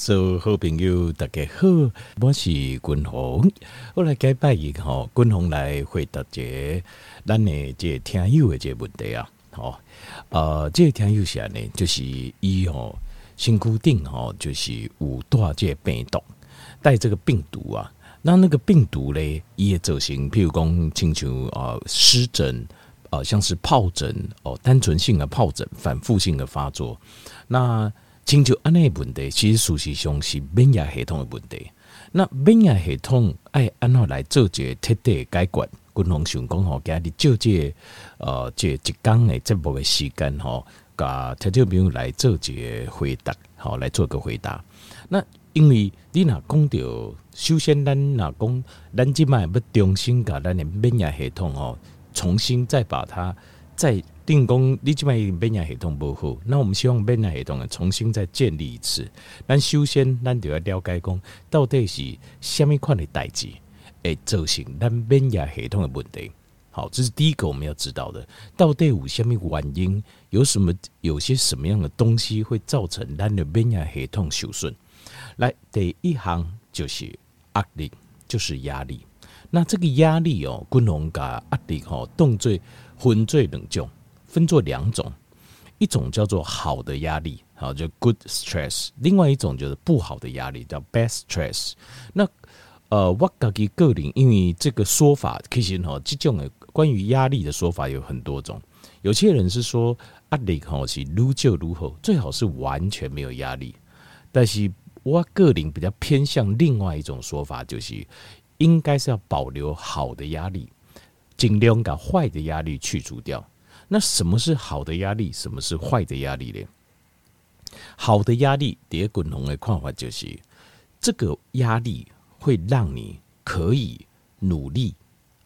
所有好朋友大家好，我是君鸿。我来解拜一个君鸿来回答这咱的这听友的这问题啊。好，呃，这个听友是呢，就是伊吼身躯顶吼，就是有带这病毒，带这个病毒啊。那那个病毒咧，伊会造成，譬如讲，亲像啊湿疹啊，像是疱疹哦，单纯性的疱疹，反复性的发作，那。亲像安尼的问题，其实事实上是免疫系统的问题。那免疫系统爱安怎来做一个彻底解决？君鸿想讲吼，今日就这呃这一工的节目的时间吼，甲听众朋友来做一个回答，好来做个回答。那因为你若讲到，首先咱若讲，咱即摆要重新甲咱的免疫系统吼，重新再把它再。定功，你即摆免疫系统不好，那我们希望免疫系统重新再建立一次。咱首先，咱就要了解讲，到底是虾米款的代志，诶，造成咱免疫系统的问题。好，这是第一个我们要知道的。到底有虾米原因？有什么？有些什么样的东西会造成咱的免疫系统受损？来，第一行就是压力，就是压力。那这个压力哦，君鸿甲压力吼，动作分做两种。分作两种，一种叫做好的压力，好就 good stress；另外一种就是不好的压力，叫 bad stress。那呃，我自己个人，因为这个说法其实哈，这种的关于压力的说法有很多种。有些人是说压力好是如就如何，最好是完全没有压力。但是我个人比较偏向另外一种说法，就是应该是要保留好的压力，尽量把坏的压力去除掉。那什么是好的压力？什么是坏的压力呢？好的压力，第一个人的看法就是，这个压力会让你可以努力，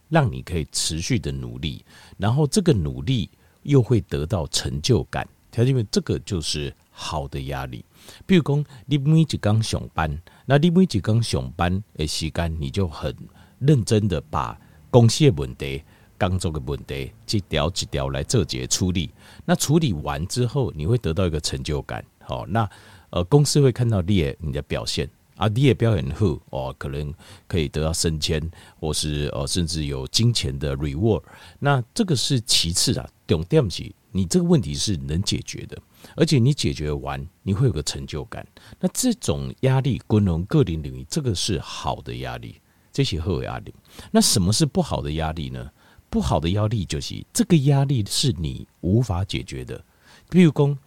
让你可以持续的努力，然后这个努力又会得到成就感。条件，这个就是好的压力。比如讲，你每一天上班，那你每一天上班的时间，你就很认真的把公司的问题。工作的问题，一条一条来做解处理。那处理完之后，你会得到一个成就感。好，那呃，公司会看到你的你的表现啊，你也表现好哦，可能可以得到升迁，或是呃，甚至有金钱的 reward。那这个是其次啊，重点是你这个问题是能解决的，而且你解决完，你会有个成就感。那这种压力，归农个人领域，这个是好的压力，这些好压力。那什么是不好的压力呢？不好的压力就是这个压力是你无法解决的，比如说，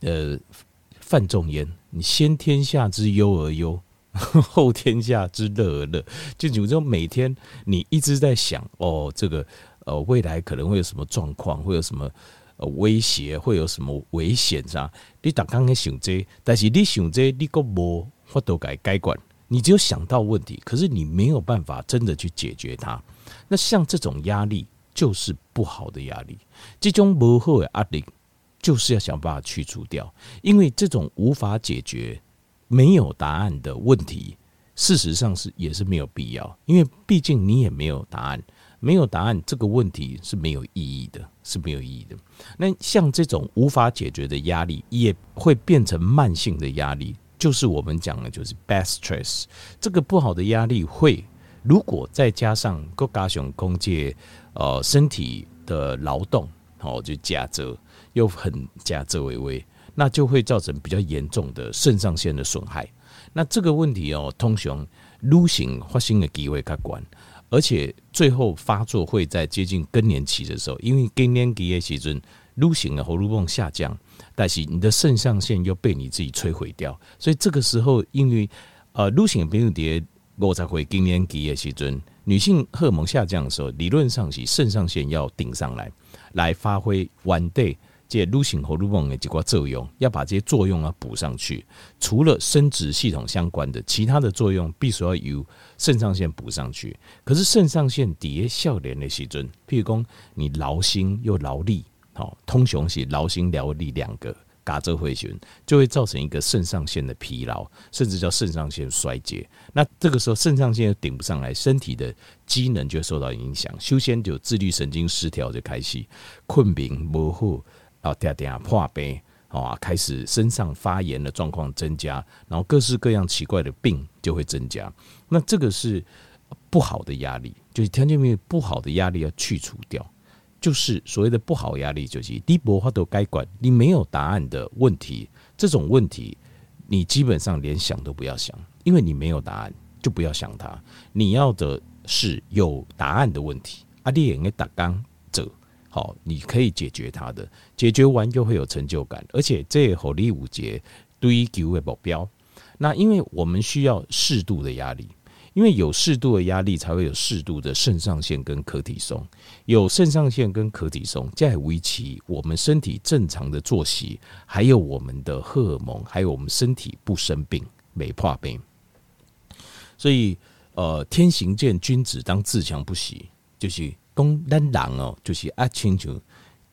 呃，范仲淹，你先天下之忧而忧，后天下之乐而乐。就比如说，每天你一直在想，哦，这个呃，未来可能会有什么状况，会有什么呃威胁，会有什么危险，是吧？你打刚刚想这，但是你想这，你个无法度改改管，你只有想到问题，可是你没有办法真的去解决它。那像这种压力。就是不好的压力，这种不好的压力，就是要想办法去除掉。因为这种无法解决、没有答案的问题，事实上是也是没有必要。因为毕竟你也没有答案，没有答案，这个问题是没有意义的，是没有意义的。那像这种无法解决的压力，也会变成慢性的压力，就是我们讲的，就是 bad stress。这个不好的压力会，如果再加上各加上工业。呃，身体的劳动，哦，就加责又很加责为为，那就会造成比较严重的肾上腺的损害。那这个问题哦，通常愈行发生的机会较高，而且最后发作会在接近更年期的时候，因为更年期的时阵，愈行的荷尔蒙下降，但是你的肾上腺又被你自己摧毁掉，所以这个时候，因为呃，愈行的病蝶我才会更年期的时阵。女性荷尔蒙下降的时候，理论上是肾上腺要顶上来，来发挥完对这女性荷尔蒙的几个作用，要把这些作用啊补上去。除了生殖系统相关的其他的作用，必须要由肾上腺补上去。可是肾上腺底下少年的时阵，譬如讲你劳心又劳力，好，通常是劳心劳力两个。嘎这回旋就会造成一个肾上腺的疲劳，甚至叫肾上腺衰竭。那这个时候肾上腺又顶不上来，身体的机能就受到影响。修仙就自律神经失调就开始，困眠模糊，啊，点点破病，啊，开始身上发炎的状况增加，然后各式各样奇怪的病就会增加。那这个是不好的压力，就是听见没有？不好的压力要去除掉，就是所谓的不好压力，就是低薄化都该管，你没有答案的问题，这种问题你基本上连想都不要想，因为你没有答案，就不要想它。你要的是有答案的问题，阿弟应该打刚者。好，你可以解决它的，解决完就会有成就感，而且这也合理无解追求的目标。那因为我们需要适度的压力，因为有适度的压力，才会有适度的肾上腺跟可体松，有肾上腺跟可体松，在维持我们身体正常的作息，还有我们的荷尔蒙，还有我们身体不生病、没破病。所以，呃，天行健，君子当自强不息，就是。讲咱人哦，就是啊，亲像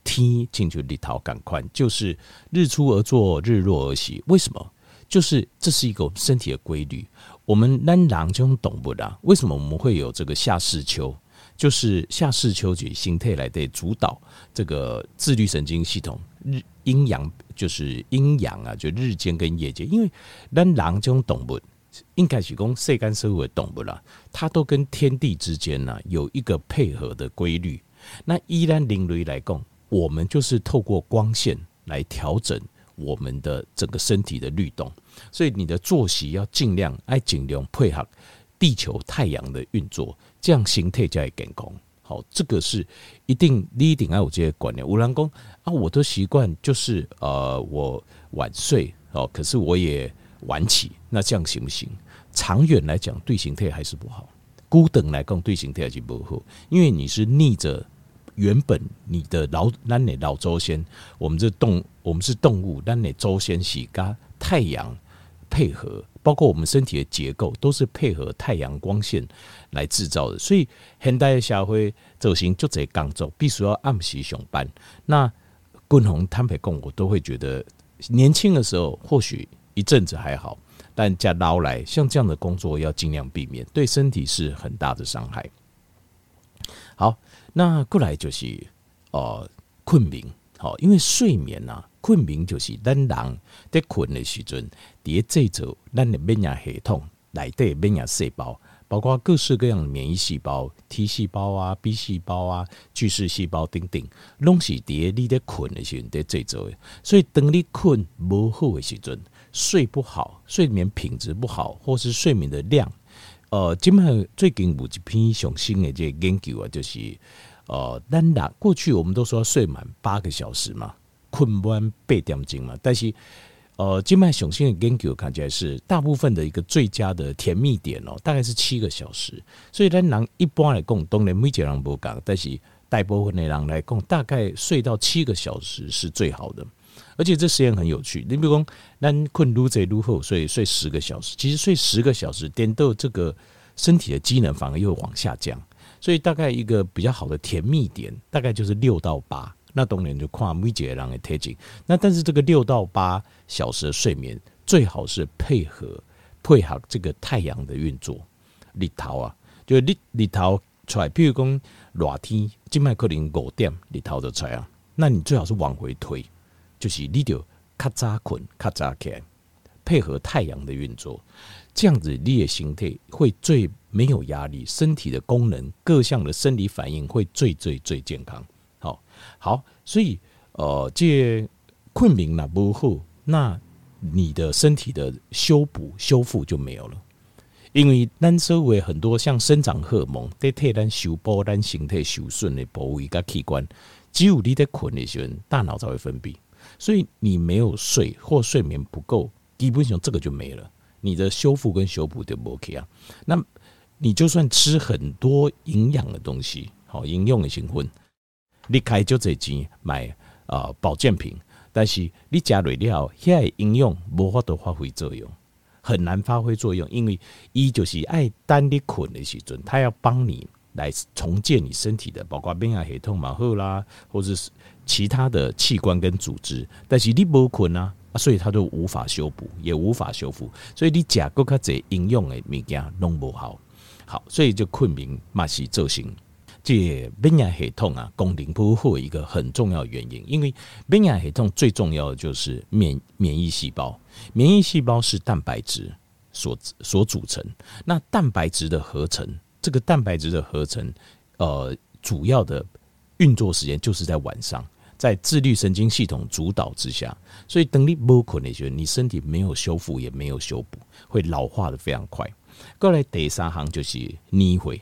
天，亲像日头赶快，就是日出而作，日落而息。为什么？就是这是一个身体的规律。我们咱人这种动物啦，为什么我们会有这个夏视秋？就是夏视秋季形态来的主导这个自律神经系统，日阴阳就是阴阳啊，就日间跟夜间。因为咱人这种动物。应该是讲世间社会的动物啦，它都跟天地之间呢有一个配合的规律。那依然人类来讲，我们就是透过光线来调整我们的整个身体的律动。所以你的作息要尽量爱尽量配合地球太阳的运作，这样形态才会健康。好，这个是一定你一定要有这些观念。有人讲啊，我的习惯就是呃，我晚睡哦，可是我也。晚起，那这样行不行？长远来讲，对形态还是不好。孤等来讲，对形态还是不好，因为你是逆着原本你的老咱的老祖先，我们这动我们是动物，咱的祖先是跟太阳配合，包括我们身体的结构都是配合太阳光线来制造的。所以现代的社会走行就这工作，必须要按时上班。那共同摊牌共，我都会觉得年轻的时候或许。一阵子还好，但加老来像这样的工作要尽量避免，对身体是很大的伤害。好，那过来就是呃困眠，好，因为睡眠呐，困眠就是咱人在困的时阵，伫制造咱的免疫系统内底免疫细胞。包括各式各样的免疫细胞，T 细胞啊、B 细胞啊、巨噬细胞等等，拢是伫你在困的时阵在制造的。所以当你困无好的时阵，睡不好，睡眠品质不好，或是睡眠的量，呃，基本上最近有一篇上新的这个研究啊，就是呃，咱人过去我们都说睡满八个小时嘛，困满八点钟嘛，但是。呃，静脉雄性的研究看起来是大部分的一个最佳的甜蜜点哦，大概是七个小时。所以咱人一般来讲，当然每一个人不讲，但是大部分的人来讲，大概睡到七个小时是最好的。而且这实验很有趣，你比如讲，咱困愈这愈好，所以睡十个小时，其实睡十个小时，颠倒这个身体的机能反而又往下降。所以大概一个比较好的甜蜜点，大概就是六到八。那当然就看每一个人的体质。那但是这个六到八小时的睡眠，最好是配合配合这个太阳的运作。日头啊，就日日头出来，譬如讲热天，今麦可能五点日头就出来啊。那你最好是往回推，就是你就较早困，较早起，配合太阳的运作，这样子你的形态会最没有压力，身体的功能各项的生理反应会最最最健康。好，好所以呃，这困眠了不好，那你的身体的修补修复就没有了，因为咱周围很多像生长荷尔蒙在替咱修补咱形态受损的部位跟器官，只有你在困的时候，大脑才会分泌，所以你没有睡或睡眠不够，基本上这个就没了，你的修复跟修补就不 OK 啊。那你就算吃很多营养的东西，好营养的成分。你开就这钱买啊保健品，但是你加入了，现在应用无法度发挥作用，很难发挥作用，因为一就是爱单你困的时阵，他要帮你来重建你身体的，包括免疫系统嘛好啦，或者是其他的器官跟组织，但是你无困啊，所以它都无法修补，也无法修复，所以你加更加这应用的物件拢不好，好，所以就困眠嘛是造成。这免疫系统啊功能不好一个很重要原因，因为免疫系统最重要的就是免免疫细胞，免疫细胞是蛋白质所所组成。那蛋白质的合成，这个蛋白质的合成，呃，主要的运作时间就是在晚上，在自律神经系统主导之下，所以等你不困的时候，你身体没有修复也没有修补，会老化的非常快。过来第三行就是逆回。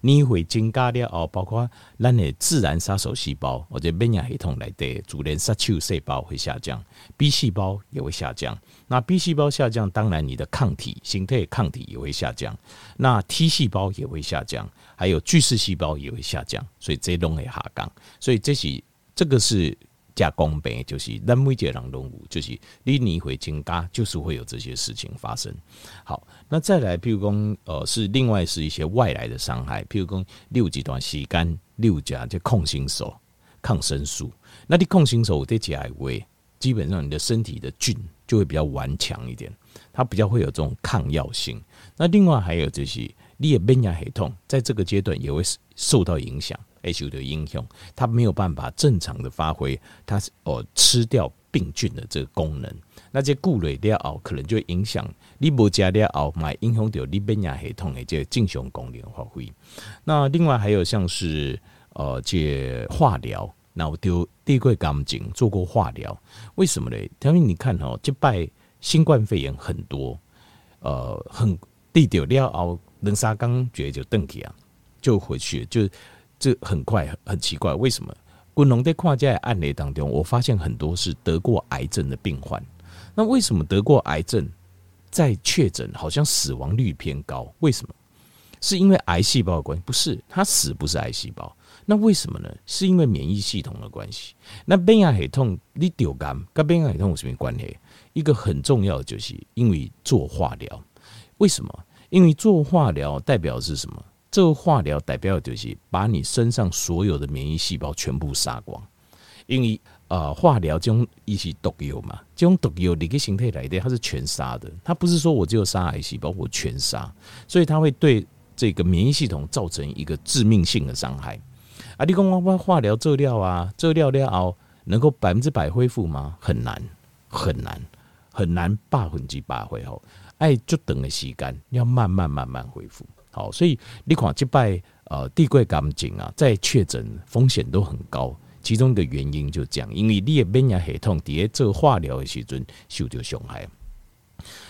你会增加了哦，包括咱的自然杀手细胞或者免疫系统来的主人杀手细胞会下降，B 细胞也会下降。那 B 细胞下降，当然你的抗体形态抗体也会下降。那 T 细胞也会下降，还有巨噬细胞也会下降。所以这都会下降。所以这是这个是。加公平就是咱每一个人拢有，就是你年会增加，就是会有这些事情发生。好，那再来，譬如讲，呃，是另外是一些外来的伤害，譬如讲，六几段时间六甲就抗生素、抗生素，那你抗生素在加一位，基本上你的身体的菌就会比较顽强一点，它比较会有这种抗药性。那另外还有就是，你的免疫系统在这个阶段也会受到影响。H 的影响，它没有办法正常的发挥，它是哦吃掉病菌的这个功能。那这固累了后，可能就会影响你不加了后，买影响到你免疫系统的这正常功能发挥。那另外还有像是呃这化疗，那我丢地过感情做过化疗，为什么呢？因为你看哦，这拜新冠肺炎很多，呃，很地丢了后，两三工觉得就登起啊，就回去就。这很快，很奇怪，为什么？滚龙在跨界案例当中，我发现很多是得过癌症的病患。那为什么得过癌症，在确诊好像死亡率偏高？为什么？是因为癌细胞的关系？不是，他死不是癌细胞。那为什么呢？是因为免疫系统的关系。那免疫系统你丢干跟免疫系统有什么关系？一个很重要的就是因为做化疗。为什么？因为做化疗代表是什么？这化疗代表的就是把你身上所有的免疫细胞全部杀光，因为呃化疗这种一些毒药嘛，这种毒药你个形态来的，它是全杀的，它不是说我只有杀癌细胞，我全杀，所以它会对这个免疫系统造成一个致命性的伤害。啊，你讲我化疗做掉啊，做料料熬能够百分之百恢复吗？很难，很难，很难百分之百恢复，哎，就等个时间，要慢慢慢慢恢复。好，所以你看这拜呃地贵感情啊，在确诊风险都很高，其中一个原因就这样，因为你的免疫系统在做化疗的时阵受到伤害。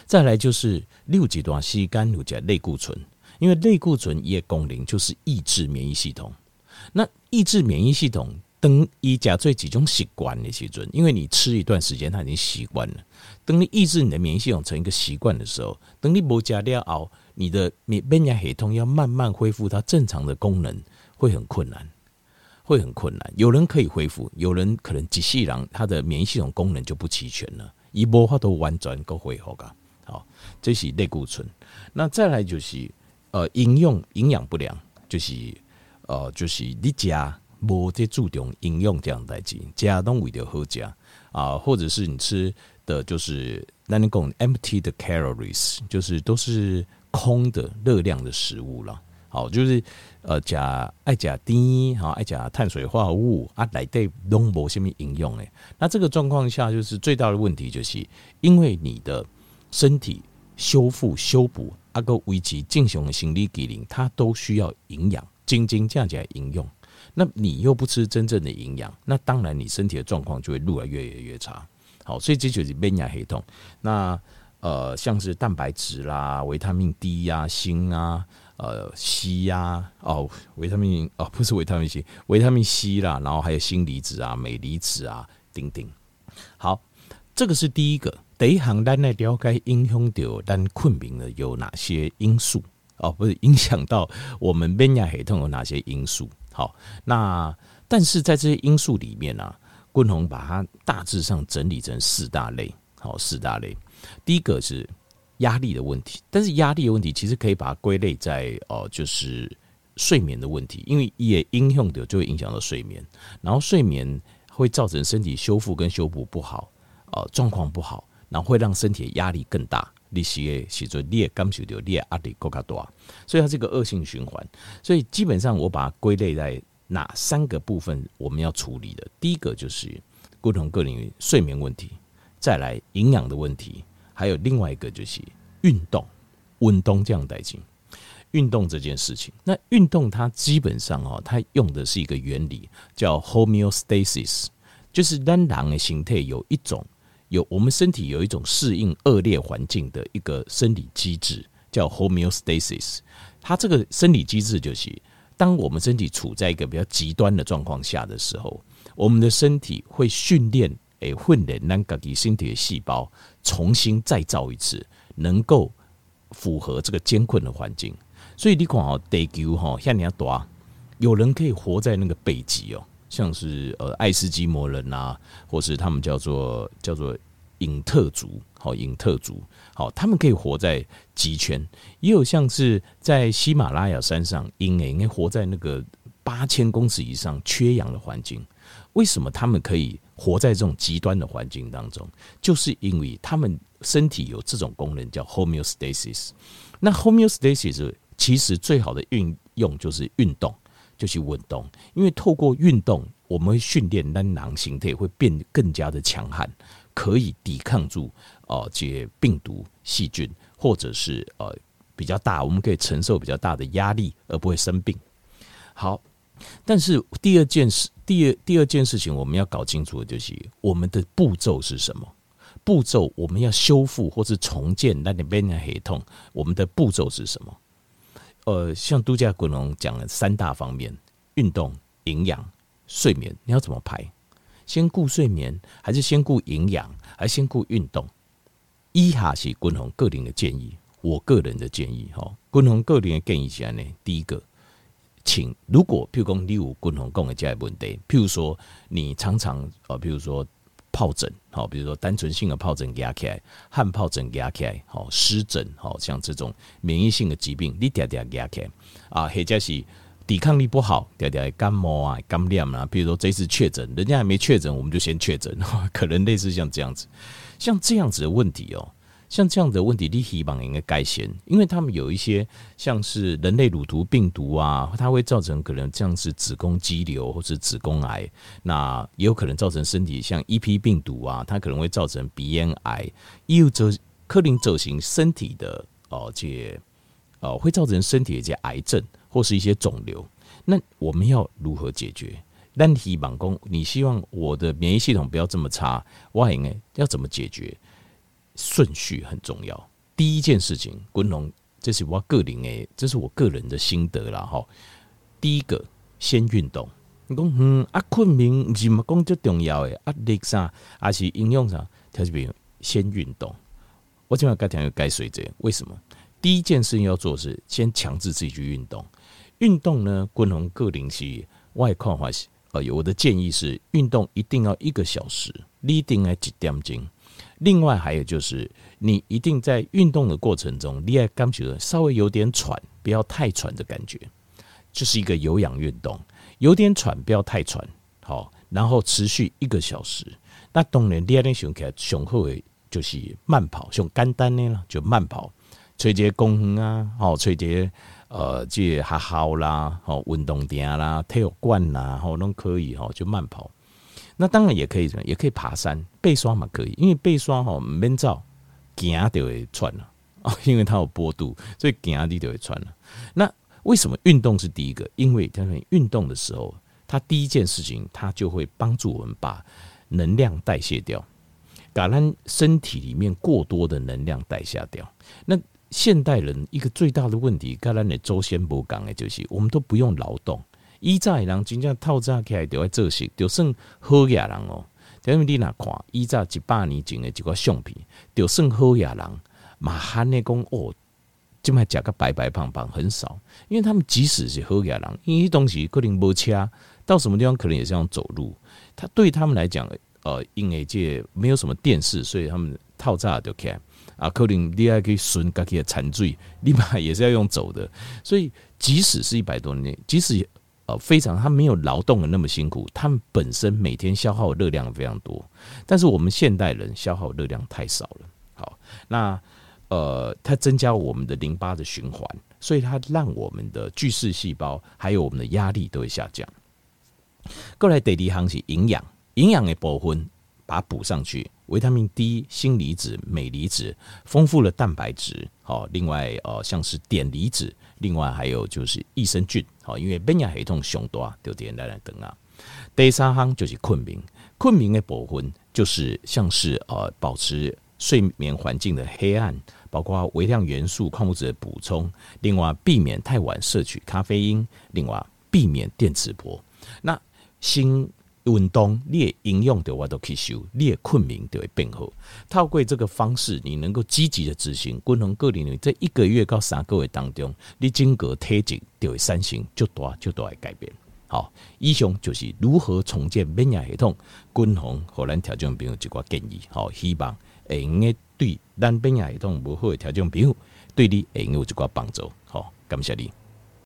再来就是六几段时间有加类固醇，因为类固醇一个功能就是抑制免疫系统。那抑制免疫系统等一加最几种习惯的时阵，因为你吃一段时间，它已经习惯了。等你抑制你的免疫系统成一个习惯的时候，等你不加了后。你的免免疫系统要慢慢恢复它正常的功能，会很困难，会很困难。有人可以恢复，有人可能机器人他的免疫系统功能就不齐全了，一波话都完全够恢复噶。好，这是类固醇。那再来就是呃，营养营养不良，就是呃，就是你家无在注重营养这样代志，家都为了好家啊，或者是你吃的就是那你讲 empty 的 calories，就是都是。空的热量的食物了，好，就是呃，加爱加低，好，爱加碳水化合物啊，来对拢无什么应用诶。那这个状况下，就是最大的问题，就是因为你的身体修复、修补啊个维持正常的生理机能，它都需要营养，精精这样讲营养。那你又不吃真正的营养，那当然你身体的状况就会越来越越越差。好，所以这就是免疫系统。那呃，像是蛋白质啦、维他命 D 呀、锌啊、呃、硒呀、哦，维他命哦，不是维他命 C，维他命 C 啦，然后还有锌离子啊、镁离子啊，等等。好，这个是第一个。第一行，咱来了解影响到咱困眠的有哪些因素？哦，不是影响到我们免疫系统有哪些因素？好，那但是在这些因素里面呢、啊，棍红把它大致上整理成四大类。好，四大类。第一个是压力的问题，但是压力的问题其实可以把它归类在哦，就是睡眠的问题，因为也影响的就会影响到睡眠，然后睡眠会造成身体修复跟修补不好，呃，状况不好，然后会让身体的压力更大，利息诶，写作你也感受到你也压力更加大，所以它是个恶性循环。所以基本上我把它归类在哪三个部分我们要处理的，第一个就是不同个领域睡眠问题，再来营养的问题，还有另外一个就是运动、运动这样代进。运动这件事情，那运动它基本上哦，它用的是一个原理叫 homeostasis，就是让人的形态有一种。有我们身体有一种适应恶劣环境的一个生理机制，叫 homeostasis。它这个生理机制就是，当我们身体处在一个比较极端的状况下的时候，我们的身体会训练诶训练让自己身体的细胞重新再造一次，能够符合这个艰困的环境。所以你看哦，地球哈像你要多，有人可以活在那个北极哦。像是呃爱斯基摩人啊，或是他们叫做叫做隐特族，好隐特族，好，他们可以活在极圈，也有像是在喜马拉雅山上，应该应该活在那个八千公尺以上缺氧的环境。为什么他们可以活在这种极端的环境当中？就是因为他们身体有这种功能叫 homeostasis。那 homeostasis 其实最好的运用就是运动。就去运动，因为透过运动，我们会训练单囊形态会变更加的强悍，可以抵抗住哦这些病毒、细菌，或者是呃比较大，我们可以承受比较大的压力而不会生病。好，但是第二件事，第二第二件事情，我们要搞清楚的就是我们的步骤是什么？步骤我们要修复或是重建那里边的系统，我们的步骤是什么？呃，像度假滚龙讲了三大方面：运动、营养、睡眠。你要怎么排？先顾睡眠，还是先顾营养，还是先顾运动？以下是滚龙个人的建议，我个人的建议哈。滚龙个人的建议是呢，第一个，请如果譬如讲你有滚龙讲的这些问题，譬如说你常常呃，譬如说。疱疹，好，比如说单纯性的疱疹压起来，汗疱疹压起来，好湿疹，好像这种免疫性的疾病，你点点压起来啊，或者是抵抗力不好，点点感冒啊、感染啊，比如说这次确诊，人家还没确诊，我们就先确诊，可能类似像这样子，像这样子的问题哦。像这样的问题，你希望应该改善，因为他们有一些像是人类乳头病毒啊，它会造成可能像是子宫肌瘤或是子宫癌，那也有可能造成身体像 EP 病毒啊，它可能会造成鼻咽癌，也有则克林走形身体的哦，这哦会造成身体的一些癌症或是一些肿瘤，那我们要如何解决？但希望讲，你希望我的免疫系统不要这么差，我应该要怎么解决？顺序很重要。第一件事情，滚龙，这是我个人诶，这是我个人的心得啦哈。第一个，先运动。你讲嗯啊，困眠不是嘛讲最重要诶，压力啥，还是营养啥？他这边先运动。我今晚该讲要该睡着，为什么？第一件事情要做是先强制自己去运动。运动呢，滚龙个人是外看法是，呃，我的建议是运动一定要一个小时，你一定要几点钟。另外还有就是，你一定在运动的过程中，你要感觉稍微有点喘，不要太喘的感觉，就是一个有氧运动，有点喘，不要太喘，好，然后持续一个小时。那当然，第二天想起来，上好的就是慢跑，像简单的啦，就慢跑，吹节公园啊，好，吹节呃，这学校啦，好，运动店啦，体育馆啦，好，都可以哈，就慢跑。那当然也可以，什么也可以爬山、背刷嘛，可以，因为背刷哈，没照行就会喘了啊，因为它有坡度，所以行你就会喘了。那为什么运动是第一个？因为他们运动的时候，它第一件事情，它就会帮助我们把能量代谢掉，把咱身体里面过多的能量代谢掉。那现代人一个最大的问题，刚才你周先不讲的就是，我们都不用劳动。以前人真正透早起来就要做事，就算好野人哦。因为你若看以前一百年前的一个相片，就算好野人，嘛喊你讲哦，就卖食个白白胖胖很少。因为他们即使是好野人，因为东西可能无车，到什么地方可能也是要走路。他对他们来讲，呃，因为这没有什么电视，所以他们透早就起来啊，可能你还可以顺家己的残水，立马也是要用走的。所以即使是一百多年，即使呃，非常，他没有劳动的那么辛苦，他们本身每天消耗热量非常多，但是我们现代人消耗热量太少了。好，那呃，它增加我们的淋巴的循环，所以它让我们的巨噬细胞还有我们的压力都会下降。过来第二行是营养，营养的部分把它补上去，维他命 D、锌离子、镁离子，丰富了蛋白质。好，另外呃，像是碘离子，另外还有就是益生菌。好，因为免疫系统上大，就点来来等啊。第三行就是困眠，困眠的部分就是像是呃，保持睡眠环境的黑暗。包括微量元素、矿物质的补充，另外避免太晚摄取咖啡因，另外避免电磁波。那新运动，你的营养的我都可以修，你的困眠就会变好。透过这个方式，你能够积极的执行，均衡个人在一个月到三个月当中，你整个体质就会产生就大就大的改变。好，以上就是如何重建免疫系统，均衡和咱调整朋友一个建议。好，希望会用。对咱免疫系统无好的调整朋友，对你会有一寡帮助。好，感谢你。